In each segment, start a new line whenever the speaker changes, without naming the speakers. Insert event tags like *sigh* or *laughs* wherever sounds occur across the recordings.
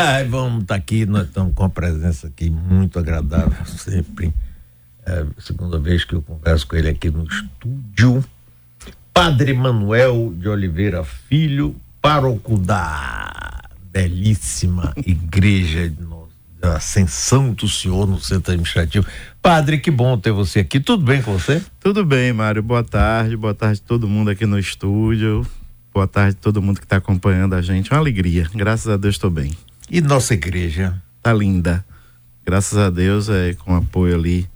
Ai, vamos estar tá aqui, nós estamos com a presença aqui muito agradável, sempre. É a segunda vez que eu converso com ele aqui no estúdio. Padre Manuel de Oliveira Filho, pároco da belíssima igreja da Ascensão do Senhor no centro administrativo. Padre, que bom ter você aqui. Tudo bem com você?
Tudo bem, Mário. Boa tarde. Boa tarde a todo mundo aqui no estúdio. Boa tarde a todo mundo que está acompanhando a gente. Uma alegria. Graças a Deus estou bem.
E nossa igreja?
Tá linda. Graças a Deus, é, com apoio ali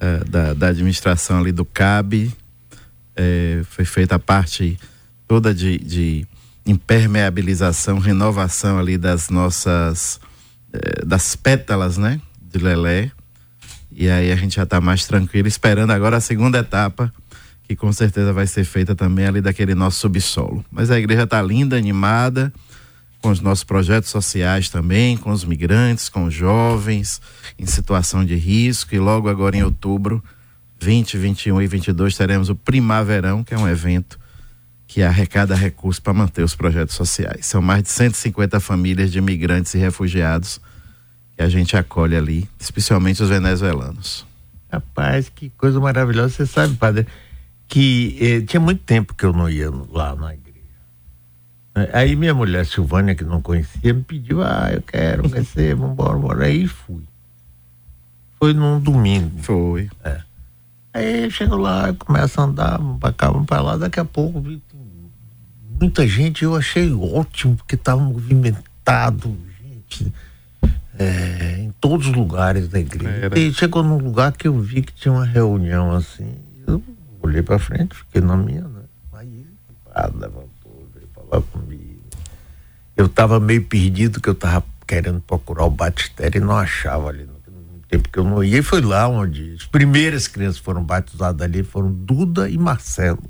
é, da, da administração ali do CAB, é, foi feita a parte toda de, de impermeabilização, renovação ali das nossas é, das pétalas, né, de lelé. E aí a gente já está mais tranquilo, esperando agora a segunda etapa que com certeza vai ser feita também ali daquele nosso subsolo. Mas a igreja está linda, animada, com os nossos projetos sociais também, com os migrantes, com os jovens em situação de risco e logo agora em outubro, 20, 21 e 22 teremos o Primaverão, que é um evento que arrecada recursos para manter os projetos sociais. São mais de 150 famílias de imigrantes e refugiados que a gente acolhe ali, especialmente os venezuelanos.
Rapaz, que coisa maravilhosa. Você sabe, padre, que eh, tinha muito tempo que eu não ia lá na aí minha mulher Silvânia, que não conhecia, me pediu, ah, eu quero *laughs* conhecer, vambora, vambora. Aí fui. Foi num domingo.
Foi.
É. Aí chego lá, começo a andar, pra cá, pra lá, daqui a pouco vi muita gente, eu achei ótimo, porque estava movimentado, gente, é, em todos os lugares da igreja. Era. E chegou num lugar que eu vi que tinha uma reunião assim, eu olhei para frente, fiquei na minha, né? Aí padre Eu estava meio perdido, que eu estava querendo procurar o batistério e não achava ali no tempo que eu não ia. E foi lá onde as primeiras crianças foram batizadas ali foram Duda e Marcelo.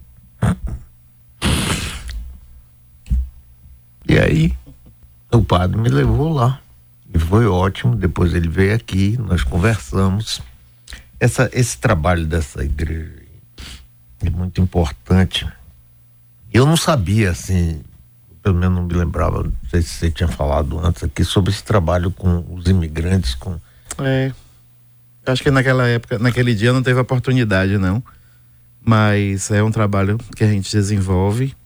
E aí o padre me levou lá. E foi ótimo. Depois ele veio aqui, nós conversamos. Essa, esse trabalho dessa igreja é muito importante. Eu não sabia, assim, pelo menos não me lembrava, não sei se você tinha falado antes aqui, sobre esse trabalho com os imigrantes. Com...
É. Acho que naquela época, naquele dia não teve oportunidade, não. Mas é um trabalho que a gente desenvolve.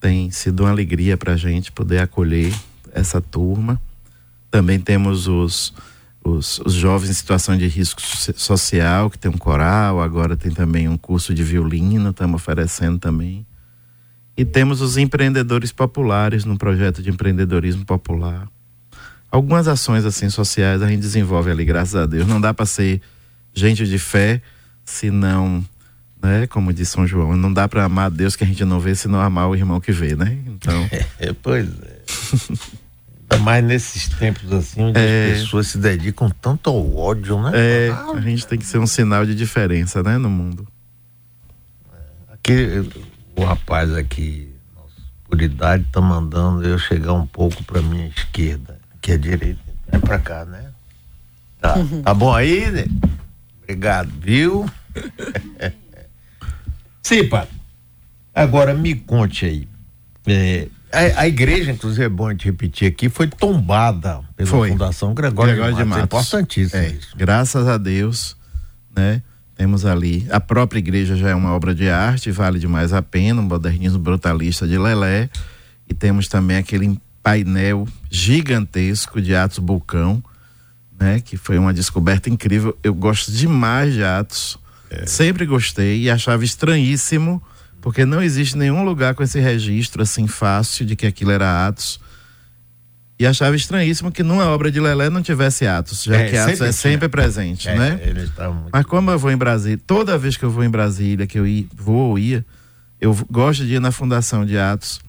Tem sido uma alegria para a gente poder acolher essa turma. Também temos os, os, os, jovens em situação de risco social, que tem um coral, agora tem também um curso de violino, estamos oferecendo também. E temos os empreendedores populares no projeto de empreendedorismo popular algumas ações assim sociais a gente desenvolve ali, graças a Deus. Não dá para ser gente de fé se não, né, como diz São João, não dá para amar Deus que a gente não vê se não amar o irmão que vê, né? Então, *laughs*
é, pois é. Mais nesses tempos assim, onde é, as pessoas se dedicam tanto ao ódio, né?
É, a gente tem que ser um sinal de diferença, né, no mundo.
Aqui, o rapaz aqui, por idade, tá mandando eu chegar um pouco para minha esquerda aqui à direita. É pra cá, né? Tá, tá bom aí, né? Obrigado, viu? *laughs* Sim, pai. Agora me conte aí. É, a, a, igreja, inclusive, é bom a gente repetir aqui, foi tombada pela foi. Fundação Gregório, Gregório de, Matos. de Matos. É importantíssimo é, isso.
Graças a Deus, né? Temos ali, a própria igreja já é uma obra de arte, vale demais a pena, um modernismo brutalista de Lelé. E temos também aquele painel gigantesco de Atos Bulcão, né? Que foi uma descoberta incrível. Eu gosto demais de Atos. É. Sempre gostei e achava estranhíssimo, porque não existe nenhum lugar com esse registro assim fácil de que aquilo era Atos. E achava estranhíssimo que numa obra de Lelé não tivesse Atos, já é, que Atos sempre é sempre presente, é, né? Mas como eu vou em Brasília, toda vez que eu vou em Brasília, que eu vou ou ia, eu gosto de ir na fundação de Atos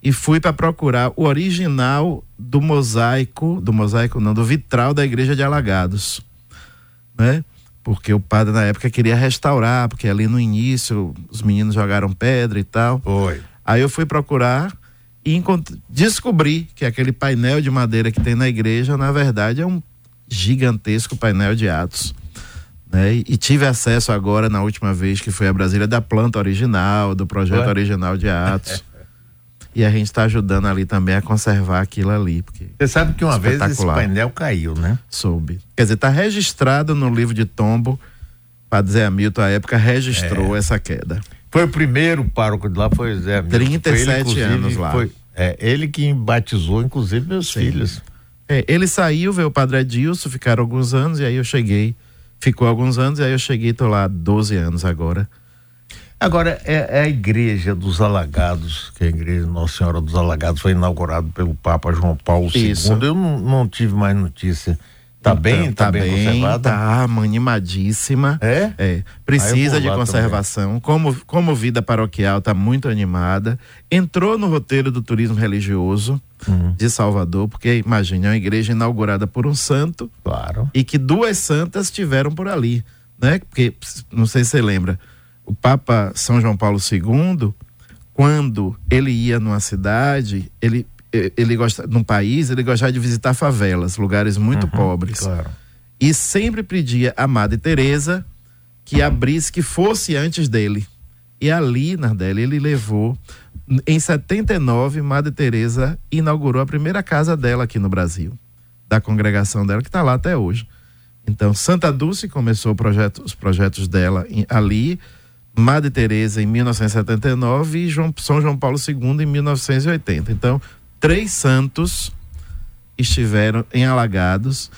e fui para procurar o original do mosaico, do mosaico não, do vitral da igreja de Alagados, né? Porque o padre na época queria restaurar, porque ali no início os meninos jogaram pedra e tal.
Foi.
Aí eu fui procurar e descobri que aquele painel de madeira que tem na igreja, na verdade, é um gigantesco painel de Atos. Né? E tive acesso agora, na última vez que foi a Brasília, da planta original, do projeto Ué? original de Atos. *laughs* E a gente está ajudando ali também a conservar aquilo ali. Porque
Você sabe que uma vez esse painel caiu, né?
Soube. Quer dizer, está registrado no livro de tombo. Padre Zé Hamilton, à época, registrou é. essa queda.
Foi o primeiro pároco de lá, foi Zé Hamilton.
37 ele, anos lá. Foi,
é, ele que batizou, inclusive, meus Sim. filhos.
É, ele saiu, veio o Padre Edilson, ficaram alguns anos, e aí eu cheguei. Ficou alguns anos, e aí eu cheguei, tô lá 12 anos agora.
Agora, é, é, a igreja dos Alagados, que é a igreja Nossa Senhora dos Alagados foi inaugurada pelo Papa João Paulo Isso. II. Eu não, não tive mais notícia Tá bem, tá, tá bem, bem conservada?
Tá animadíssima.
É?
É. Precisa de conservação. Como, como vida paroquial tá muito animada. Entrou no roteiro do turismo religioso uhum. de Salvador, porque imagine, é uma igreja inaugurada por um santo.
Claro.
E que duas santas tiveram por ali, né? Porque, não sei se você lembra, o Papa São João Paulo II, quando ele ia numa cidade, ele ele gosta num país, ele gostava de visitar favelas, lugares muito uhum, pobres.
Claro.
E sempre pedia a Madre Teresa que abrisse, que fosse antes dele. E ali, Nardelli, ele levou em 79, Madre Teresa inaugurou a primeira casa dela aqui no Brasil, da congregação dela que está lá até hoje. Então, Santa Dulce começou projeto, os projetos dela em, ali, Madre Teresa em 1979 e João, São João Paulo II em 1980. Então, três santos estiveram em alagados.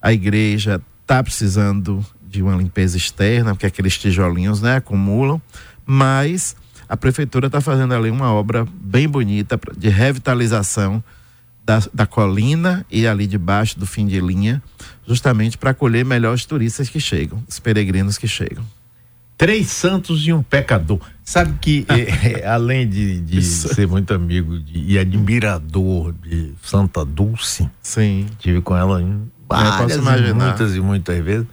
A igreja está precisando de uma limpeza externa, porque aqueles tijolinhos né, acumulam, mas a prefeitura está fazendo ali uma obra bem bonita de revitalização da, da colina e ali debaixo do fim de linha, justamente para acolher melhor os turistas que chegam, os peregrinos que chegam.
Três santos e um pecador. Sabe que, é, *laughs* além de, de ser muito amigo de, e admirador de Santa Dulce,
Sim.
tive com ela em várias, e muitas e muitas vezes.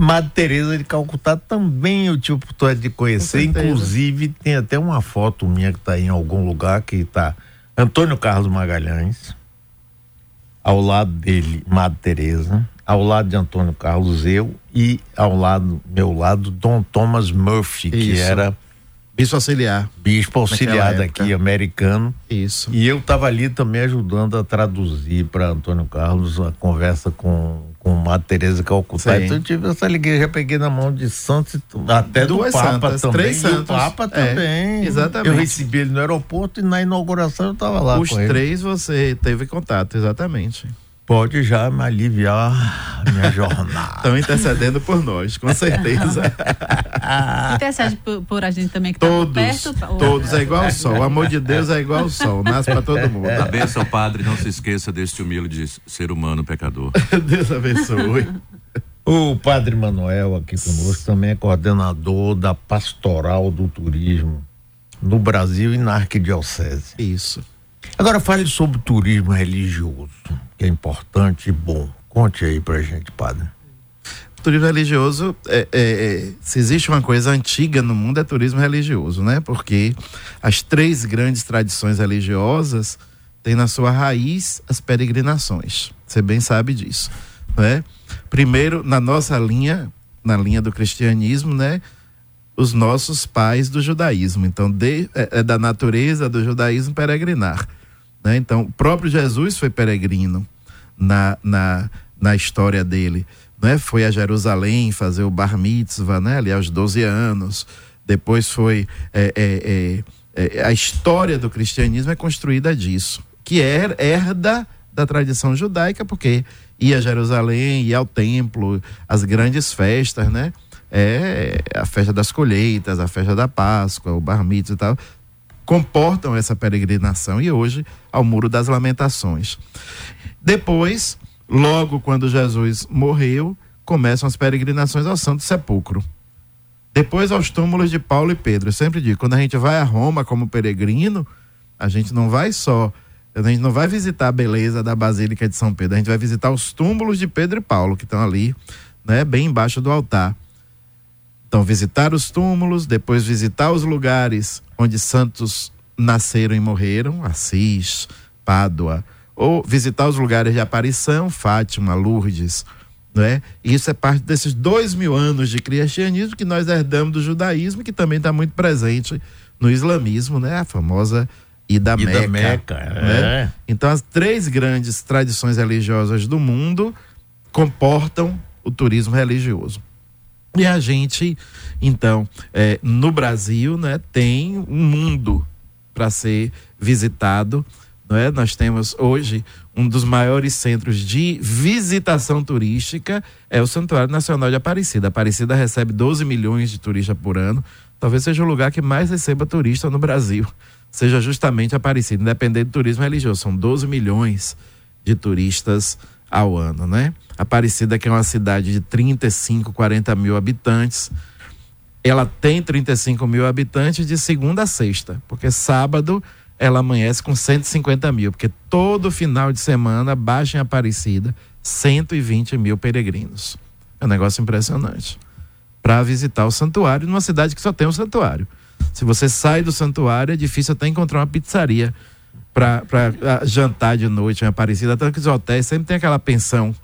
Madre Teresa de Calcutá também eu tive oportunidade de conhecer, inclusive tem até uma foto minha que está em algum lugar que está Antônio Carlos Magalhães, ao lado dele Madre Teresa, ao lado de Antônio Carlos eu e ao lado meu lado Dom Thomas Murphy, Isso. que era
bispo auxiliar.
Bispo auxiliar daqui, americano.
Isso.
E eu estava ali também ajudando a traduzir para Antônio Carlos a conversa com com Madre Teresa Calcutá. Então eu tive essa ligação, já peguei na mão de Santos, até Duas do Papa santas, também.
Três santos.
Papa é, também.
Exatamente.
Eu recebi ele no aeroporto e na inauguração eu estava lá.
Os três você teve contato, exatamente
pode já me aliviar minha *laughs* jornada.
Estão intercedendo por nós, com certeza.
Intercede por, por, a gente também que tá
todos,
perto.
Todos, é igual ao sol. O amor de Deus é igual ao sol, nasce para todo mundo.
A benção, Padre, não se esqueça deste humilde ser humano pecador. *laughs*
Deus abençoe.
O Padre Manuel aqui conosco também é coordenador da Pastoral do Turismo no Brasil e na Arquidiocese.
Isso.
Agora fale sobre turismo religioso, que é importante e bom. Conte aí pra gente, padre.
Turismo religioso, é, é, é, se existe uma coisa antiga no mundo, é turismo religioso, né? Porque as três grandes tradições religiosas têm na sua raiz as peregrinações. Você bem sabe disso, né? Primeiro, na nossa linha, na linha do cristianismo, né? Os nossos pais do judaísmo. Então, de, é, é da natureza do judaísmo peregrinar. Né? Então, o próprio Jesus foi peregrino na, na, na história dele. Né? Foi a Jerusalém fazer o bar mitzvah, né? ali aos 12 anos. Depois foi. É, é, é, é, a história do cristianismo é construída disso, que é herda da tradição judaica, porque ia a Jerusalém, ia ao templo, as grandes festas, né? É a festa das colheitas, a festa da Páscoa, o bar mitzvah e tal comportam essa peregrinação e hoje ao Muro das Lamentações. Depois, logo quando Jesus morreu, começam as peregrinações ao Santo Sepulcro. Depois aos túmulos de Paulo e Pedro. Eu sempre digo, quando a gente vai a Roma como peregrino, a gente não vai só, a gente não vai visitar a beleza da Basílica de São Pedro, a gente vai visitar os túmulos de Pedro e Paulo, que estão ali, né, bem embaixo do altar. Então, visitar os túmulos, depois visitar os lugares onde santos nasceram e morreram, Assis, Pádua, ou visitar os lugares de aparição, Fátima, Lourdes, né? Isso é parte desses dois mil anos de cristianismo que nós herdamos do judaísmo, que também está muito presente no islamismo, né? A famosa e da
E
Meca.
Meca,
né?
é.
Então, as três grandes tradições religiosas do mundo comportam o turismo religioso. E a gente, então, eh, no Brasil, né, tem um mundo para ser visitado. Não é? Nós temos hoje um dos maiores centros de visitação turística é o Santuário Nacional de Aparecida. Aparecida recebe 12 milhões de turistas por ano. Talvez seja o lugar que mais receba turista no Brasil. Seja justamente Aparecida, independente do turismo religioso. São 12 milhões de turistas ao ano, né? Aparecida que é uma cidade de 35, 40 mil habitantes. Ela tem 35 mil habitantes de segunda a sexta, porque sábado ela amanhece com 150 mil, porque todo final de semana baixa em Aparecida 120 mil peregrinos. É um negócio impressionante. Para visitar o santuário numa cidade que só tem um santuário. Se você sai do santuário, é difícil até encontrar uma pizzaria para jantar de noite em Aparecida. Tanto que os hotéis sempre tem aquela pensão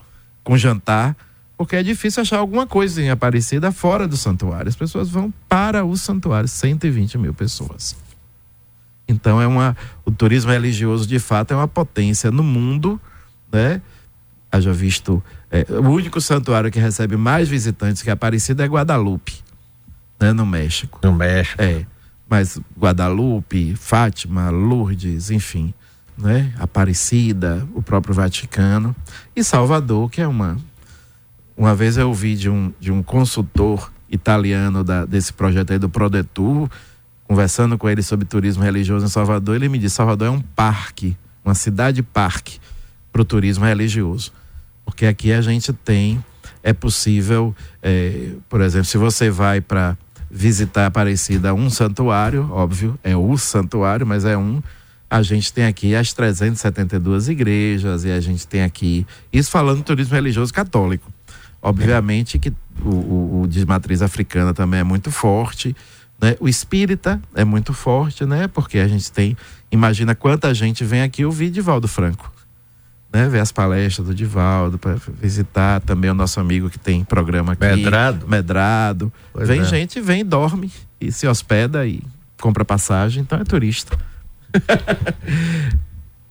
com jantar, porque é difícil achar alguma coisa em Aparecida fora do santuário. As pessoas vão para o santuário, 120 mil pessoas. Então é uma o turismo religioso de fato é uma potência no mundo, né? Haja visto é, o único santuário que recebe mais visitantes que Aparecida é Guadalupe, né, no México.
No México.
É, mas Guadalupe, Fátima, Lourdes, enfim, né? Aparecida, o próprio Vaticano e Salvador, que é uma uma vez eu ouvi de um de um consultor italiano da, desse projeto aí do Prodetur, conversando com ele sobre turismo religioso em Salvador, ele me disse: Salvador é um parque, uma cidade-parque para o turismo religioso. Porque aqui a gente tem, é possível, é, por exemplo, se você vai para visitar Aparecida, um santuário, óbvio, é o santuário, mas é um. A gente tem aqui as 372 igrejas e a gente tem aqui, isso falando do turismo religioso católico. Obviamente que o, o, o de matriz africana também é muito forte, né? O espírita é muito forte, né? Porque a gente tem, imagina quanta gente vem aqui ouvir Divaldo Franco, né? Ver as palestras do Divaldo, para visitar também o nosso amigo que tem programa aqui.
Medrado.
Medrado.
Pois
vem
é.
gente, vem, dorme e se hospeda e compra passagem, então é turista. *laughs*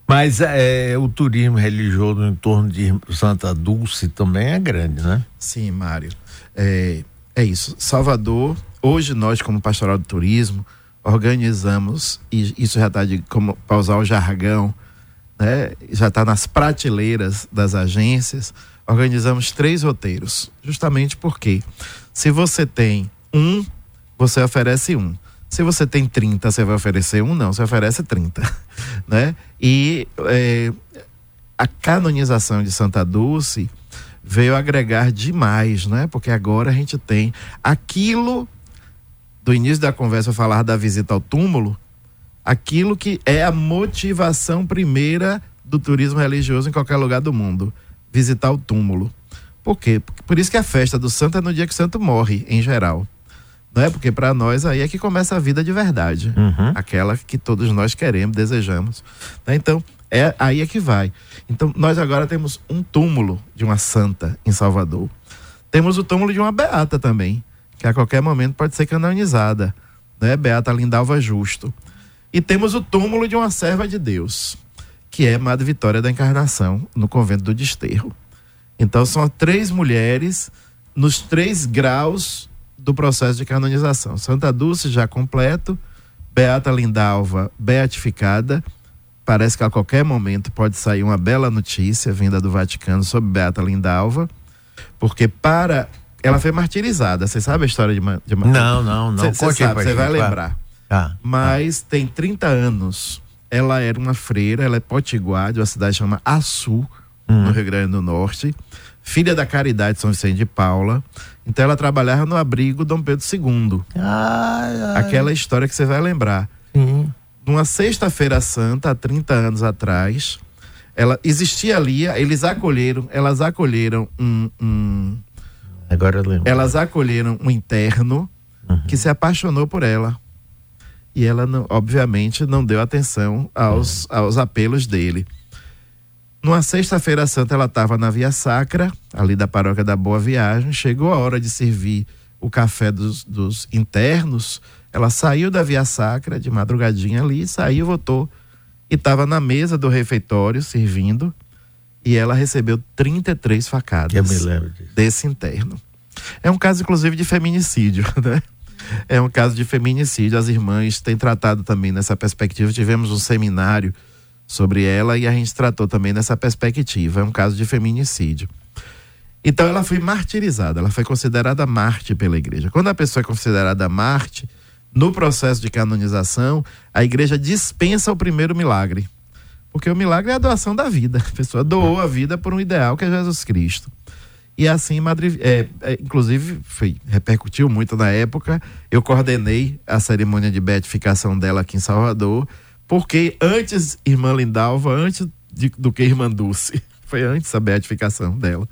Mas é, o turismo religioso em torno de Santa Dulce também é grande, né?
Sim, Mário. É, é isso. Salvador, hoje nós, como Pastoral do Turismo, organizamos, e isso já está de, como para usar o jargão, né? Já está nas prateleiras das agências, organizamos três roteiros. Justamente porque se você tem um, você oferece um. Se você tem 30, você vai oferecer um? Não, você oferece 30. *laughs* Né? E é, a canonização de Santa Dulce veio agregar demais, né? Porque agora a gente tem aquilo do início da conversa eu falar da visita ao túmulo, aquilo que é a motivação primeira do turismo religioso em qualquer lugar do mundo, visitar o túmulo. Por quê? Por isso que a festa do santo é no dia que o santo morre, em geral. Não é? Porque para nós aí é que começa a vida de verdade.
Uhum.
Aquela que todos nós queremos, desejamos. Né? Então, é aí é que vai. Então, nós agora temos um túmulo de uma santa em Salvador. Temos o túmulo de uma beata também, que a qualquer momento pode ser canonizada, né? Beata Lindalva Justo. E temos o túmulo de uma serva de Deus, que é Madre Vitória da Encarnação, no convento do Desterro. Então, são três mulheres nos três graus do processo de canonização. Santa Dulce já completo, Beata Lindalva beatificada. Parece que a qualquer momento pode sair uma bela notícia vinda do Vaticano sobre Beata Lindalva, porque para ela foi martirizada. Você sabe a história de, de
Não, não, não.
Você sabe, você vai lembrar.
Ah,
Mas tem 30 anos. Ela era uma freira, ela é potiguar de uma cidade chamada Açu, no Rio Grande do Norte. Filha da Caridade de São Vicente de Paula. Então ela trabalhava no abrigo Dom Pedro II.
Ai, ai,
Aquela história que você vai lembrar.
sim.
Numa sexta-feira santa, há 30 anos atrás, ela existia ali, eles acolheram, elas acolheram um- um
Agora eu lembro.
elas acolheram um interno que se apaixonou por ela. E ela, não- obviamente, não deu atenção aos, aos apelos dele. Numa sexta-feira santa, ela estava na Via Sacra, ali da paróquia da Boa Viagem. Chegou a hora de servir o café dos, dos internos. Ela saiu da Via Sacra de madrugadinha ali, saiu, voltou e estava na mesa do refeitório servindo e ela recebeu 33 facadas
Eu me lembro disso.
desse interno. É um caso, inclusive, de feminicídio, *laughs* né? É um caso de feminicídio. As irmãs têm tratado também nessa perspectiva. Tivemos um seminário sobre ela e a gente tratou também nessa perspectiva. É um caso de feminicídio. Então ela foi martirizada, ela foi considerada Marte pela igreja. Quando a pessoa é considerada Marte, no processo de canonização, a igreja dispensa o primeiro milagre. Porque o milagre é a doação da vida. A pessoa doou a vida por um ideal que é Jesus Cristo. E assim, Madre, é, é, inclusive, foi, repercutiu muito na época. Eu coordenei a cerimônia de beatificação dela aqui em Salvador, porque antes, irmã Lindalva, antes de, do que irmã Dulce, *laughs* foi antes a beatificação dela,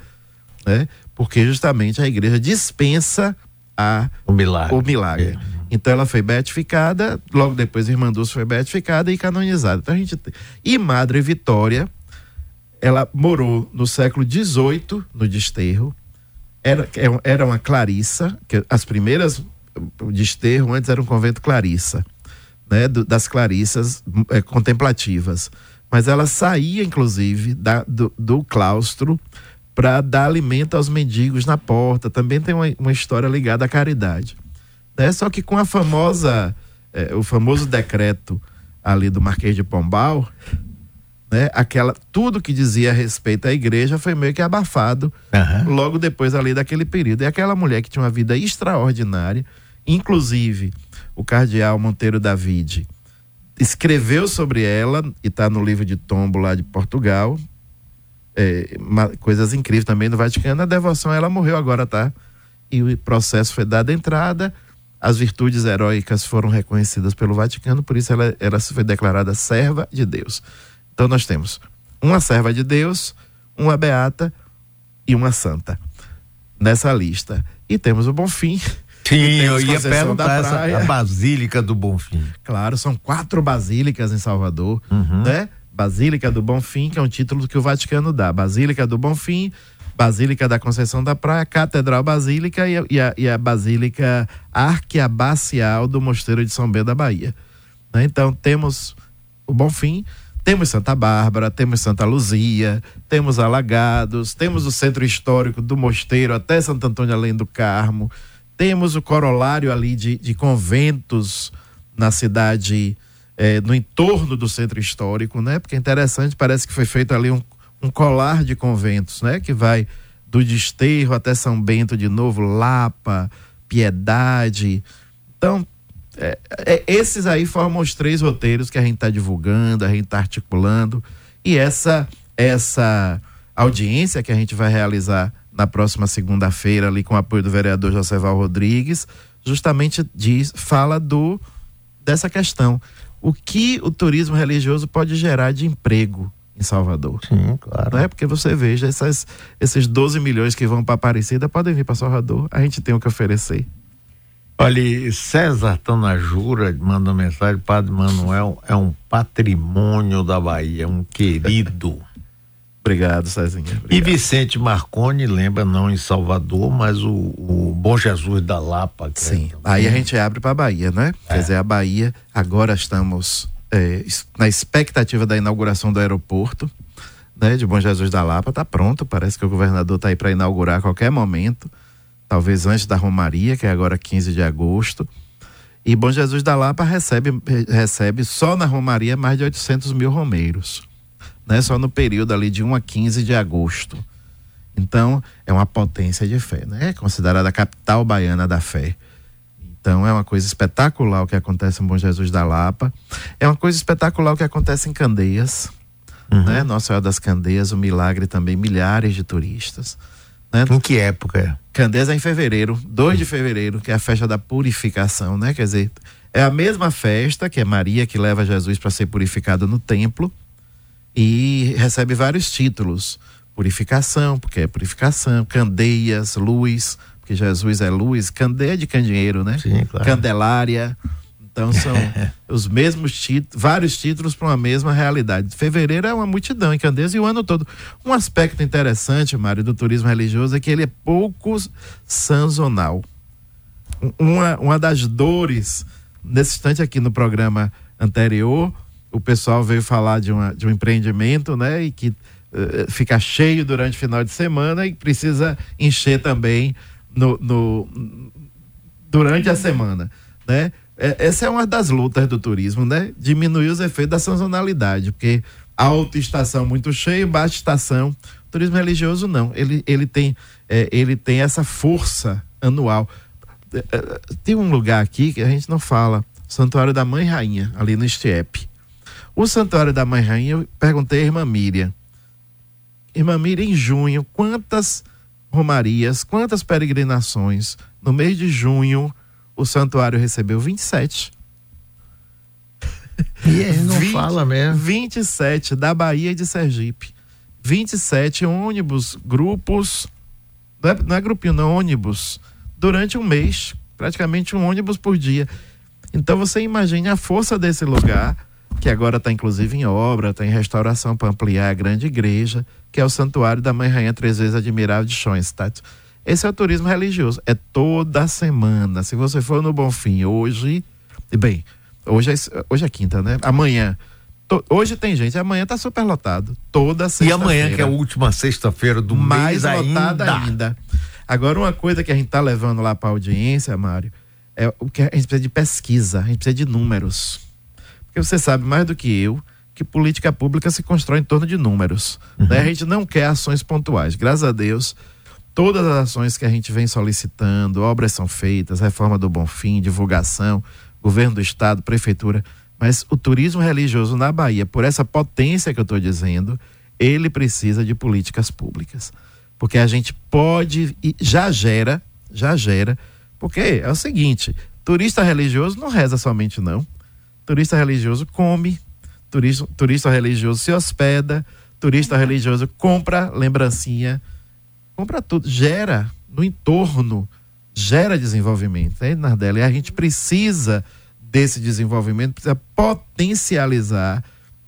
né? Porque justamente a igreja dispensa a
O milagre.
o milagre.
É.
Então ela foi beatificada, logo depois a irmã Dulce foi beatificada e canonizada. Então a gente E Madre Vitória, ela morou no século XVIII no Desterro. Era, é- era uma clarissa, que as primeiras o Desterro antes era um convento clarissa, né, do- das clarissas eh, contemplativas. Mas ela saía, inclusive, da- do, do claustro para dar alimento aos mendigos na porta. Também tem uma, uma história ligada à caridade. Né? Só que com a famosa, eh, o famoso decreto ali do Marquês de Pombal, né? Aquela, tudo que dizia a respeito à igreja foi meio que abafado
Aham.
logo depois ali daquele período. E aquela mulher que tinha uma vida extraordinária, inclusive o cardeal Monteiro David escreveu sobre ela, e está no livro de tombo lá de Portugal, é, ma- coisas incríveis também no Vaticano, a devoção, ela morreu agora, tá? E o processo foi dado entrada, as virtudes heróicas foram reconhecidas pelo Vaticano, por isso ela, ela foi declarada serva de Deus. Então nós temos uma serva de Deus, uma beata e uma santa nessa lista. E temos o Bonfim.
Sim, eu ia perguntar essa, a Basílica do Bonfim.
Claro, são quatro basílicas em Salvador,
Uhum.
né? Basílica do Bonfim, que é um título que o Vaticano dá. Basílica do Bonfim, Basílica da Conceição da Praia, Catedral Basílica e a, e a, e a Basílica Arquiabacial do Mosteiro de São Bento da Bahia. né? Então temos o Bonfim, temos Santa Bárbara, temos Santa Luzia, temos Alagados, temos o centro histórico do Mosteiro até Santo Antônio Além do Carmo, temos o corolário ali de, de conventos na cidade, eh, no entorno do centro histórico, né? Porque é interessante, parece que foi feito ali um, um colar de conventos, né? Que vai do Desterro até São Bento de novo, Lapa, Piedade. Então, é, é, esses aí formam os três roteiros que a gente está divulgando, a gente está articulando. E essa, essa audiência que a gente vai realizar na próxima segunda-feira, ali com o apoio do vereador Joseval Rodrigues, justamente diz, fala do dessa questão. O que o turismo religioso pode gerar de emprego em Salvador?
Sim, claro.
Não é porque você veja, essas, esses 12 milhões que vão para Aparecida podem vir para Salvador. A gente tem o que oferecer.
Olha, e César Tanajura mandou mensagem, Padre Manuel é um patrimônio da Bahia, um querido. *laughs*
Obrigado, Cezinha.
E
Obrigado.
Vicente Marconi, lembra, não em Salvador, mas o, o Bom Jesus da Lapa. que é
Sim.
também-
Aí a gente abre para a Bahia, né? Quer dizer, a Bahia, agora estamos é, na expectativa da inauguração do aeroporto, né? De Bom Jesus da Lapa. Tá pronto, parece que o governador tá aí para inaugurar a qualquer momento. Talvez antes da Romaria, que é agora 15 de agosto. E Bom Jesus da Lapa recebe, re- recebe só na Romaria mais de 800 mil romeiros. Né? Só no período ali de 1 a 15 de agosto. Então, é uma potência de fé, né? É considerada a capital baiana da fé. Então, é uma coisa espetacular o que acontece em Bom Jesus da Lapa. É uma coisa espetacular o que acontece em Candeias, né? Nossa Senhora das Candeias, o milagre também, milhares de turistas. Né?
Em que época é?
Candeias é em fevereiro, 2 de fevereiro, que é a festa da purificação, né? Quer dizer, é a mesma festa que é Maria que leva Jesus para ser purificado no templo e recebe vários títulos. Purificação, porque é purificação, candeias, luz, porque Jesus é luz, candeia de candeeiro, né?
Sim, claro.
Candelária. Então são *laughs* os mesmos títulos, vários títulos para uma mesma realidade. Fevereiro é uma multidão em Candeias e o ano todo. Um aspecto interessante, Mário, do turismo religioso é que ele é pouco sazonal. Um- Uma, uma das dores, nesse instante aqui no programa anterior, o pessoal veio falar de, uma, de um empreendimento, né? E que uh, fica cheio durante o final de semana e precisa encher também no, no durante a semana, né? É, essa é uma das lutas do turismo, né? Diminuir os efeitos da sazonalidade, porque alta estação muito cheio, baixa estação. Turismo religioso não, ele, ele, tem, é, ele tem essa força anual. É, é, tem um lugar aqui que a gente não fala, Santuário da Mãe Rainha, ali no Estiepe. O Santuário da Mãe Rainha, eu perguntei à irmã Miriam. Irmã Miriam, em junho, quantas romarias, quantas peregrinações no mês de junho o santuário recebeu 27.
E ele não 20, fala mesmo.
27 da Bahia e de Sergipe. 27 ônibus, grupos, não é, não é grupinho, não, ônibus, durante um mês, praticamente um ônibus por dia. Então você imagine a força desse lugar, que agora está inclusive em obra, está em restauração para ampliar a grande igreja, que é o Santuário da Mãe Rainha Três Vezes Admirável de Schoenstatt. Esse é o turismo religioso. É toda semana. Se você for no Bonfim hoje, bem, hoje é, hoje é quinta, né? Amanhã. To, hoje tem gente, amanhã tá super lotado. Toda sexta-feira.
E amanhã, que é a última sexta-feira do
Mais
mês
lotada ainda. ainda. Agora, uma coisa que a gente tá levando lá para audiência, Mário, é o que a gente precisa de pesquisa, a gente precisa de números. Porque você sabe mais do que eu que política pública se constrói em torno de números. Uhum. Né? A gente não quer ações pontuais. Graças a Deus, todas as ações que a gente vem solicitando, obras são feitas, reforma do Bonfim, divulgação, governo do estado, prefeitura, mas o turismo religioso na Bahia, por essa potência que eu estou dizendo, ele precisa de políticas públicas. Porque a gente pode e já gera, já gera, porque é o seguinte, turista religioso não reza somente não. Turista religioso come, turista, turista religioso se hospeda, turista religioso compra lembrancinha, compra tudo, gera no entorno, gera desenvolvimento, né, Nardella? E a gente precisa desse desenvolvimento, precisa potencializar,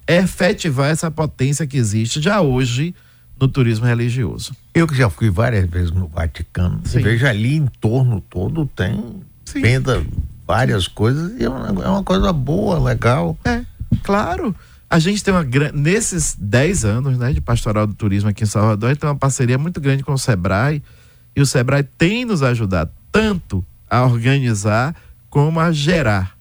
efetivar essa potência que existe já hoje no turismo religioso.
Eu que já fui várias vezes no Vaticano, Sim. veja ali em torno todo tem Sim. venda várias coisas e é uma, é uma coisa boa, legal.
É, claro a gente tem uma nesses 10 anos né, de pastoral do turismo aqui em Salvador, tem uma parceria muito grande com o Sebrae e o Sebrae tem nos ajudado tanto a organizar como a gerar,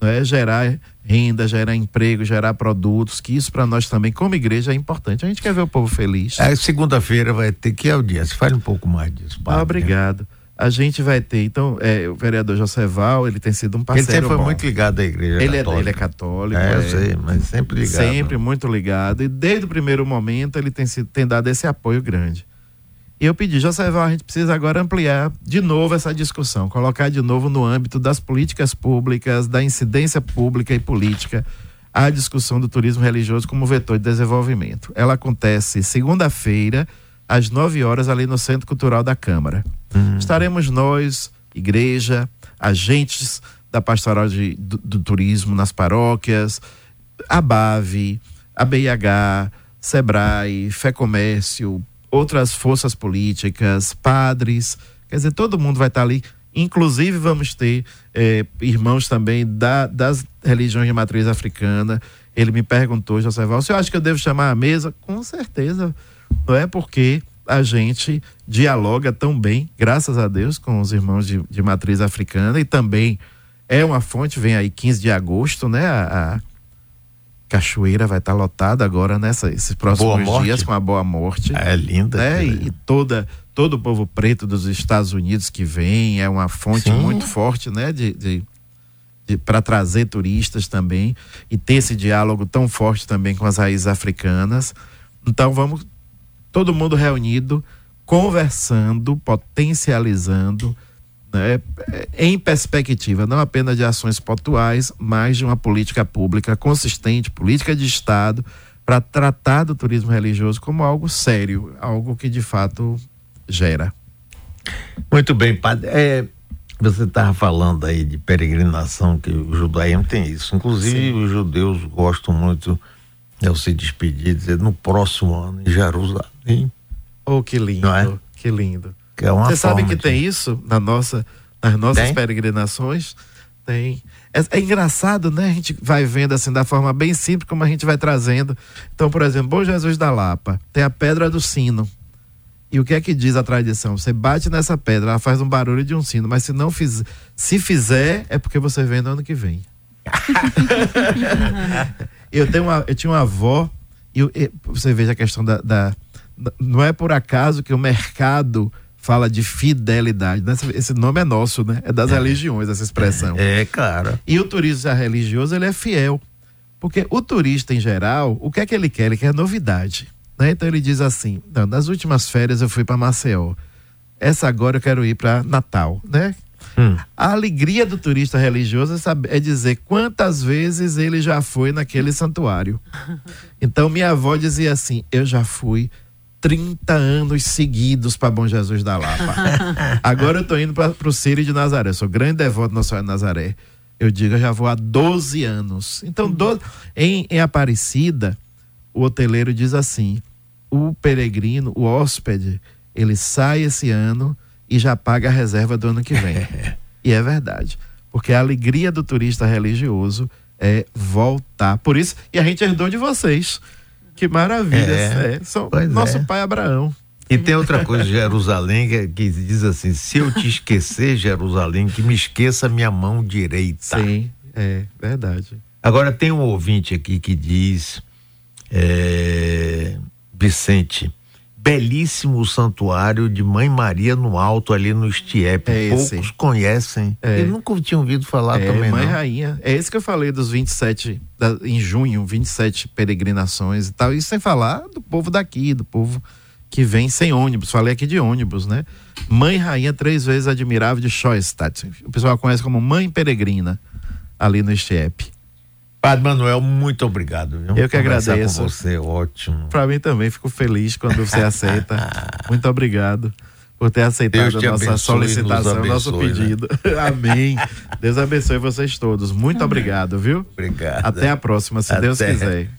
né, gerar renda, gerar emprego, gerar produtos, que isso para nós também como igreja é importante. A gente quer ver o povo feliz.
É, segunda-feira vai ter que audiência. Fale um pouco mais disso.
Padre, obrigado. A gente vai ter, então, é, o vereador José Val, ele tem sido um parceiro
Ele sempre foi
bom.
muito ligado à igreja
ele
católica.
É, ele é católico.
É, eu é, sei, mas sempre ligado.
Sempre muito ligado. E desde o primeiro momento ele tem, sido, tem dado esse apoio grande. E eu pedi, José Val, a gente precisa agora ampliar de novo essa discussão, colocar de novo no âmbito das políticas públicas, da incidência pública e política, a discussão do turismo religioso como vetor de desenvolvimento. Ela acontece segunda-feira, às 9 horas, ali no Centro Cultural da Câmara. Uhum. Estaremos nós, igreja, agentes da pastoral de, do, do, turismo nas paróquias, a BAVE, a BIH, SEBRAE, Fé Comércio, outras forças políticas, padres, quer dizer, todo mundo vai estar ali. Inclusive, vamos ter eh, irmãos também da, das religiões de matriz africana. Ele me perguntou, José Val, você acha que eu devo chamar a mesa? Com certeza não é porque a gente dialoga tão bem, graças a Deus, com os irmãos de, de matriz africana e também é uma fonte, vem aí 15 de agosto, né? A, a cachoeira vai estar tá lotada agora nessa esses próximos dias com a boa morte.
É linda.
Né? E, e, toda todo o povo preto dos Estados Unidos que vem é uma fonte Sim. muito forte, né? De, de para trazer turistas também e ter esse diálogo tão forte também com as raízes africanas. Então vamos todo mundo reunido, conversando, potencializando, né, em perspectiva não apenas de ações pontuais, mas de uma política pública consistente, política de Estado, para tratar do turismo religioso como algo sério, algo que de fato gera.
Muito bem, padre. É, você estava falando aí de peregrinação, que o judaísmo tem isso. Inclusive, Sim. os judeus gostam muito eu se despedir, dizer no próximo ano em Jerusalém.
Oh, que lindo, é? que lindo.
Que é
Você sabe que de... tem isso na nossa, nas nossas
tem?
peregrinações? Tem. É, é, engraçado, né? A gente vai vendo assim da forma bem simples como a gente vai trazendo. Então, por exemplo, Bom Jesus da Lapa tem a pedra do sino. E o que é que diz a tradição? Você bate nessa pedra, ela faz um barulho de um sino, mas se não fizer, se fizer, é porque você vem no ano que vem. *laughs* eu, tenho uma, eu tinha uma avó, e, você veja a questão da, da, Não é por acaso que o mercado fala de fidelidade. Né? Esse nome é nosso, né? É das é. religiões, essa expressão.
É, cara.
E o turista religioso, ele é fiel. Porque o turista, em geral, o que é que ele quer? Ele quer novidade. Né? Então ele diz assim: não, nas últimas férias eu fui para Maceió. Essa agora eu quero ir para Natal, né? Hum. A alegria do turista religioso é, saber, é, dizer quantas vezes ele já foi naquele santuário. *laughs* Então minha avó dizia assim: eu já fui 30 anos seguidos para Bom Jesus da Lapa. *laughs* Agora eu estou indo para o Círio de Nazaré. Eu sou grande devoto de Nossa Senhora de Nazaré. Eu digo, eu já vou há 12 anos. Então, 12, em, em Aparecida, o hoteleiro diz assim: o peregrino, o hóspede, ele sai esse ano e já paga a reserva do ano que vem. *laughs* e é verdade. Porque a alegria do turista religioso é voltar. Por isso, e a gente herdou de vocês. Que maravilha. É, é. São, nosso é. pai Abraão.
E tem outra coisa de Jerusalém que, que, diz assim: se eu te esquecer, Jerusalém, que me esqueça minha mão direita.
Sim, é verdade.
Agora tem um ouvinte aqui que diz: é, Vicente, belíssimo santuário de Mãe Maria no Alto, ali no Estiepe. É Poucos conhecem. É. Eu nunca tinha ouvido falar
é,
também.
Mãe
não.
Rainha. É esse que eu falei dos 27, da, em junho, 27 peregrinações e tal. E sem falar do povo daqui, do povo que vem sem ônibus. Falei aqui de ônibus, né? Mãe Rainha, três vezes admirável de Schoestatt. O pessoal conhece como Mãe Peregrina, ali no Estiepe.
Padre Manuel, muito obrigado.
Viu? Eu que agradeço.
com você, ótimo.
Para mim também, fico feliz quando você aceita. *laughs* muito obrigado por ter aceitado a nossa solicitação, nosso né? pedido. Né? *laughs* Amém. Deus abençoe vocês todos. Muito obrigado, viu?
Obrigado.
Até a próxima, se Até. Deus quiser.